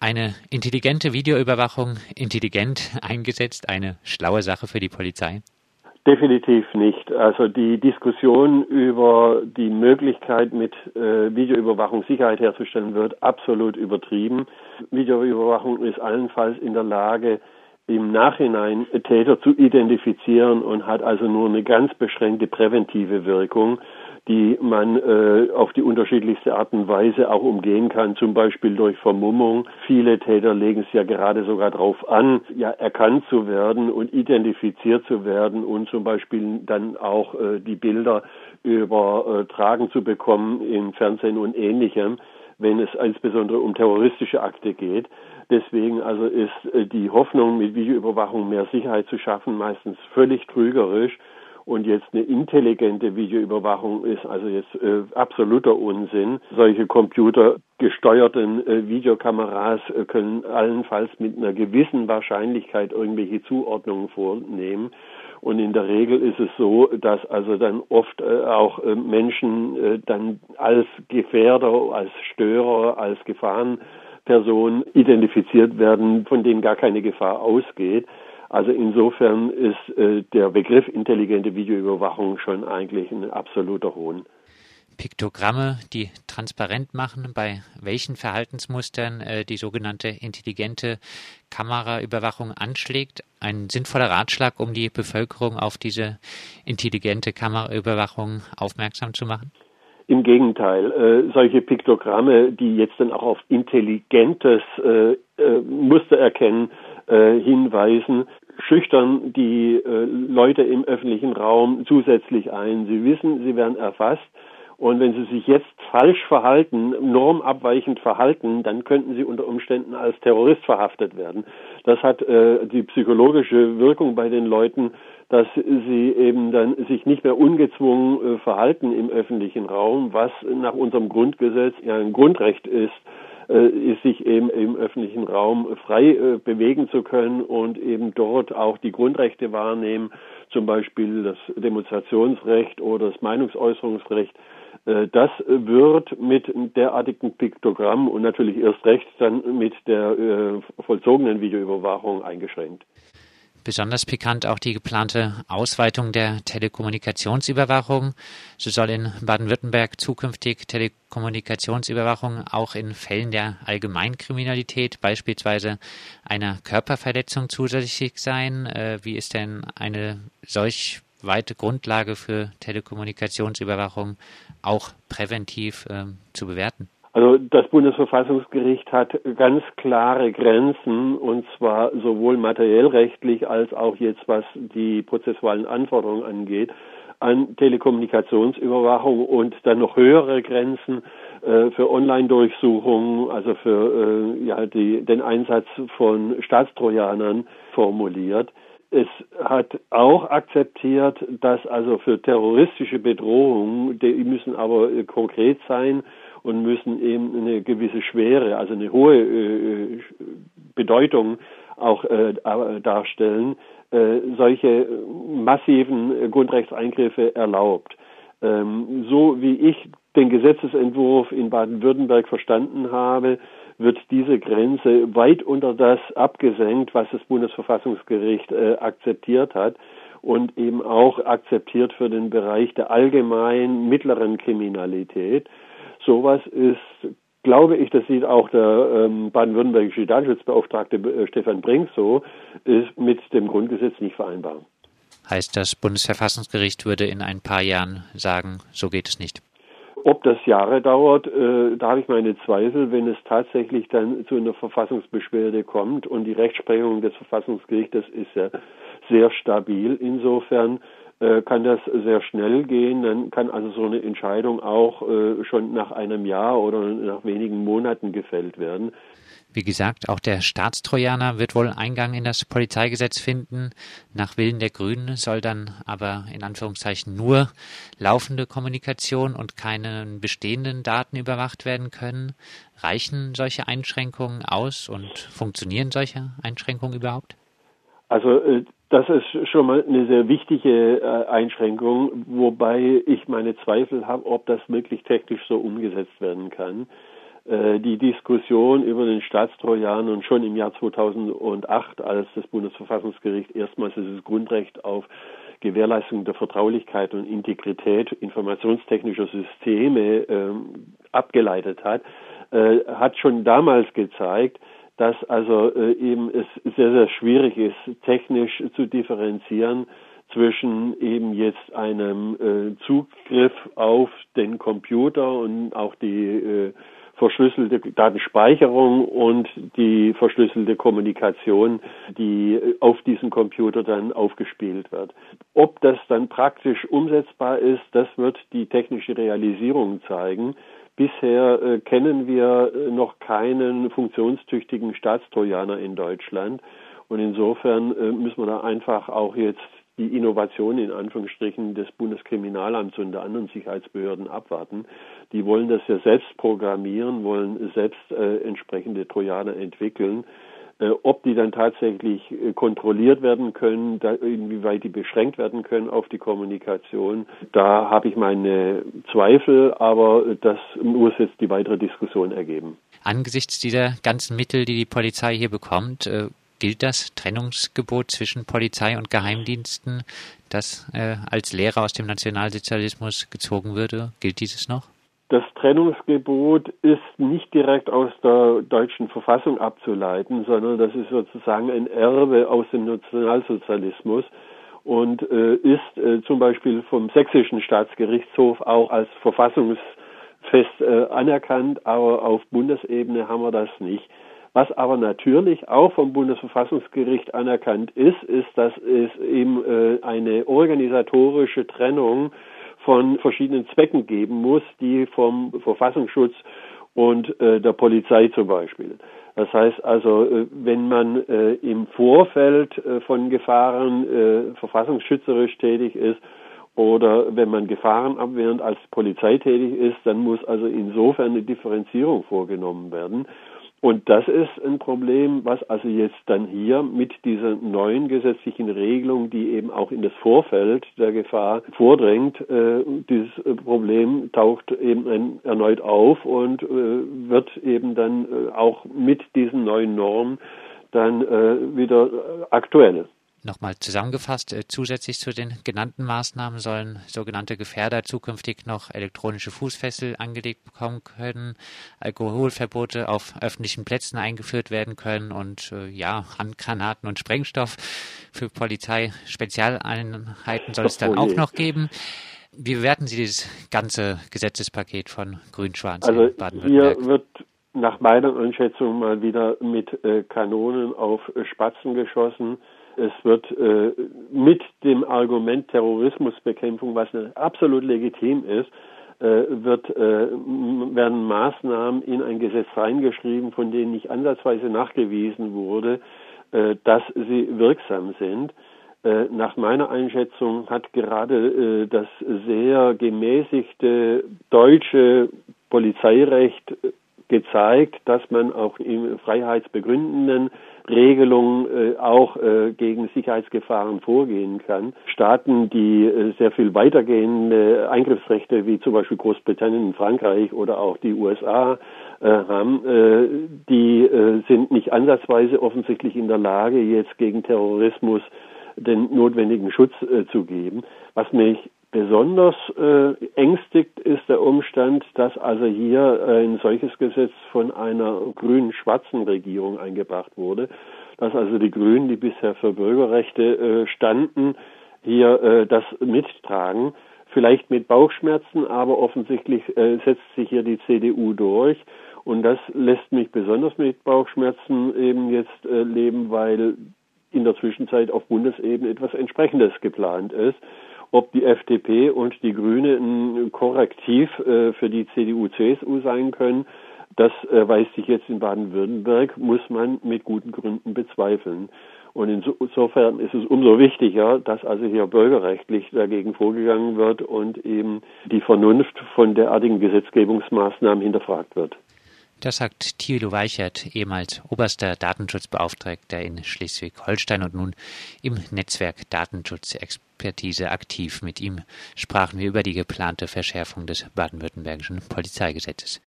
eine intelligente Videoüberwachung intelligent eingesetzt eine schlaue Sache für die Polizei? Definitiv nicht. Also die Diskussion über die Möglichkeit, mit äh, Videoüberwachung Sicherheit herzustellen, wird absolut übertrieben. Videoüberwachung ist allenfalls in der Lage, im Nachhinein Täter zu identifizieren und hat also nur eine ganz beschränkte präventive Wirkung die man äh, auf die unterschiedlichste Art und Weise auch umgehen kann, zum Beispiel durch Vermummung. Viele Täter legen es ja gerade sogar darauf an, ja erkannt zu werden und identifiziert zu werden und zum Beispiel dann auch äh, die Bilder übertragen zu bekommen im Fernsehen und ähnlichem, wenn es insbesondere um terroristische Akte geht. Deswegen also ist äh, die Hoffnung, mit Videoüberwachung mehr Sicherheit zu schaffen, meistens völlig trügerisch. Und jetzt eine intelligente Videoüberwachung ist also jetzt äh, absoluter Unsinn. Solche computergesteuerten äh, Videokameras äh, können allenfalls mit einer gewissen Wahrscheinlichkeit irgendwelche Zuordnungen vornehmen. Und in der Regel ist es so, dass also dann oft äh, auch äh, Menschen äh, dann als Gefährder, als Störer, als Gefahrenperson identifiziert werden, von denen gar keine Gefahr ausgeht. Also insofern ist äh, der Begriff intelligente Videoüberwachung schon eigentlich ein absoluter Hohn. Piktogramme, die transparent machen, bei welchen Verhaltensmustern äh, die sogenannte intelligente Kameraüberwachung anschlägt. Ein sinnvoller Ratschlag, um die Bevölkerung auf diese intelligente Kameraüberwachung aufmerksam zu machen? Im Gegenteil, äh, solche Piktogramme, die jetzt dann auch auf intelligentes äh, äh, Muster erkennen, äh, hinweisen, schüchtern die äh, Leute im öffentlichen Raum zusätzlich ein. Sie wissen, sie werden erfasst. Und wenn sie sich jetzt falsch verhalten, normabweichend verhalten, dann könnten sie unter Umständen als Terrorist verhaftet werden. Das hat äh, die psychologische Wirkung bei den Leuten, dass sie eben dann sich nicht mehr ungezwungen äh, verhalten im öffentlichen Raum, was nach unserem Grundgesetz ja ein Grundrecht ist äh, ist sich eben im öffentlichen Raum frei äh, bewegen zu können und eben dort auch die Grundrechte wahrnehmen, zum Beispiel das Demonstrationsrecht oder das Meinungsäußerungsrecht. Äh, das wird mit derartigen Piktogramm und natürlich erst recht dann mit der vollzogenen Videoüberwachung eingeschränkt. Besonders pikant auch die geplante Ausweitung der Telekommunikationsüberwachung. So soll in Baden-Württemberg zukünftig Telekommunikationsüberwachung auch in Fällen der Allgemeinkriminalität, beispielsweise einer Körperverletzung, zusätzlich sein. Äh, wie ist denn eine solch weite Grundlage für Telekommunikationsüberwachung auch präventiv äh, zu bewerten? Also das Bundesverfassungsgericht hat ganz klare Grenzen und zwar sowohl materiellrechtlich als auch jetzt was die prozessualen Anforderungen angeht an Telekommunikationsüberwachung und dann noch höhere Grenzen äh, für Online-Durchsuchungen, also für äh, ja, die, den Einsatz von Staatstrojanern formuliert. Es hat auch akzeptiert, dass also für terroristische Bedrohungen, die müssen aber konkret sein und müssen eben eine gewisse Schwere, also eine hohe äh, Bedeutung auch äh, darstellen, äh, solche massiven Grundrechtseingriffe erlaubt. Ähm, so wie ich den Gesetzesentwurf in Baden-Württemberg verstanden habe, wird diese Grenze weit unter das abgesenkt, was das Bundesverfassungsgericht äh, akzeptiert hat und eben auch akzeptiert für den Bereich der allgemeinen mittleren Kriminalität sowas ist, glaube ich, das sieht auch der ähm, baden-württembergische Datenschutzbeauftragte äh, Stefan Brink so, ist mit dem Grundgesetz nicht vereinbar. Heißt, das Bundesverfassungsgericht würde in ein paar Jahren sagen, so geht es nicht. Ob das Jahre dauert, äh, da habe ich meine Zweifel, wenn es tatsächlich dann zu einer Verfassungsbeschwerde kommt und die Rechtsprechung des Verfassungsgerichtes ist ja sehr stabil. Insofern kann das sehr schnell gehen. Dann kann also so eine Entscheidung auch äh, schon nach einem Jahr oder nach wenigen Monaten gefällt werden. Wie gesagt, auch der Staatstrojaner wird wohl Eingang in das Polizeigesetz finden. Nach Willen der Grünen soll dann aber in Anführungszeichen nur laufende Kommunikation und keine bestehenden Daten überwacht werden können. Reichen solche Einschränkungen aus und funktionieren solche Einschränkungen überhaupt? Also äh, das ist schon mal eine sehr wichtige äh, Einschränkung, wobei ich meine Zweifel habe, ob das wirklich technisch so umgesetzt werden kann. äh, die Diskussion über den Staatstrojaner schon im Jahr 2008, als das Bundesverfassungsgericht erstmals dieses Grundrecht auf Gewährleistung der Vertraulichkeit und Integrität informationstechnischer Systeme ähm, abgeleitet hat, äh, hat schon damals gezeigt, dass also äh, eben es sehr, sehr schwierig ist, technisch zu differenzieren zwischen eben jetzt einem äh, Zugriff auf den Computer und auch die äh, verschlüsselte Datenspeicherung und die verschlüsselte Kommunikation, die auf diesem Computer dann aufgespielt wird. Ob das dann praktisch umsetzbar ist, das wird die technische Realisierung zeigen. Bisher äh, kennen wir äh, noch keinen funktionstüchtigen Staatstrojaner in Deutschland. Und insofern äh, müssen wir da einfach auch jetzt die Innovation in Anführungsstrichen des Bundeskriminalamts und der anderen Sicherheitsbehörden abwarten. Die wollen das ja selbst programmieren, wollen selbst äh, entsprechende Trojaner entwickeln. Äh, ob die dann tatsächlich äh, kontrolliert werden können, inwieweit die beschränkt werden können auf die Kommunikation, da habe ich meine Zweifel, aber das muss jetzt die weitere Diskussion ergeben. Angesichts dieser ganzen Mittel, die die Polizei hier bekommt, äh, gilt das Trennungsgebot zwischen Polizei und Geheimdiensten, das als Lehre aus dem Nationalsozialismus gezogen würde? Gilt dieses noch? Das Trennungsgebot ist nicht direkt aus der deutschen Verfassung abzuleiten, sondern das ist sozusagen ein Erbe aus dem Nationalsozialismus und äh, ist äh, zum Beispiel vom sächsischen Staatsgerichtshof auch als verfassungsfest äh, anerkannt, aber auf Bundesebene haben wir das nicht. Was aber natürlich auch vom Bundesverfassungsgericht anerkannt ist, ist, dass es eben äh, eine organisatorische Trennung von verschiedenen Zwecken geben muss, die vom Verfassungsschutz und äh, der Polizei zum Beispiel. Das heißt also, äh, wenn man äh, im Vorfeld äh, von Gefahren äh, verfassungsschützerisch tätig ist oder wenn man gefahrenabwehrend als Polizei tätig ist, dann muss also insofern eine Differenzierung vorgenommen werden. Und das ist ein Problem, was also jetzt dann hier mit dieser neuen gesetzlichen Regelung, die eben auch in das Vorfeld der Gefahr vordrängt, äh, dieses Problem taucht eben erneut auf und äh, wird eben dann äh, auch mit diesen neuen Normen dann äh, wieder aktuell. Nochmal zusammengefasst, äh, zusätzlich zu den genannten Maßnahmen sollen sogenannte Gefährder zukünftig noch elektronische Fußfessel angelegt bekommen können, Alkoholverbote auf öffentlichen Plätzen eingeführt werden können und äh, ja, Handgranaten und Sprengstoff für Polizei Spezialeinheiten soll es dann auch noch geben. Wie bewerten Sie dieses ganze Gesetzespaket von Grün-Schwarz also in Baden-Württemberg? Hier wird nach meiner Einschätzung mal wieder mit äh, Kanonen auf Spatzen geschossen es wird äh, mit dem Argument Terrorismusbekämpfung, was absolut legitim ist, äh, wird, äh, werden Maßnahmen in ein Gesetz reingeschrieben, von denen nicht ansatzweise nachgewiesen wurde, äh, dass sie wirksam sind. Äh, nach meiner Einschätzung hat gerade äh, das sehr gemäßigte deutsche Polizeirecht gezeigt, dass man auch im freiheitsbegründenden Regelungen äh, auch äh, gegen Sicherheitsgefahren vorgehen kann. Staaten, die äh, sehr viel weitergehende Eingriffsrechte wie zum Beispiel Großbritannien, Frankreich oder auch die USA äh, haben, äh, die äh, sind nicht ansatzweise offensichtlich in der Lage, jetzt gegen Terrorismus den notwendigen Schutz zu geben. Was mich Besonders äh, ängstigt ist der Umstand, dass also hier äh, ein solches Gesetz von einer grün-schwarzen Regierung eingebracht wurde, dass also die Grünen, die bisher für Bürgerrechte äh, standen, hier äh, das mittragen. Vielleicht mit Bauchschmerzen, aber offensichtlich äh, setzt sich hier die CDU durch. Und das lässt mich besonders mit Bauchschmerzen eben jetzt äh, leben, weil in der Zwischenzeit auf Bundesebene etwas Entsprechendes geplant ist. Ob die FDP und die Grüne ein Korrektiv äh, für die CDU-CSU sein können, das äh, weist sich jetzt in Baden-Württemberg, muss man mit guten Gründen bezweifeln. Und insofern ist es umso wichtiger, dass also hier bürgerrechtlich dagegen vorgegangen wird und eben die Vernunft von derartigen Gesetzgebungsmaßnahmen hinterfragt wird. Das sagt Thilo Weichert, ehemals oberster Datenschutzbeauftragter in Schleswig-Holstein und nun im Netzwerk Datenschutzexpertise aktiv. Mit ihm sprachen wir über die geplante Verschärfung des baden-württembergischen Polizeigesetzes.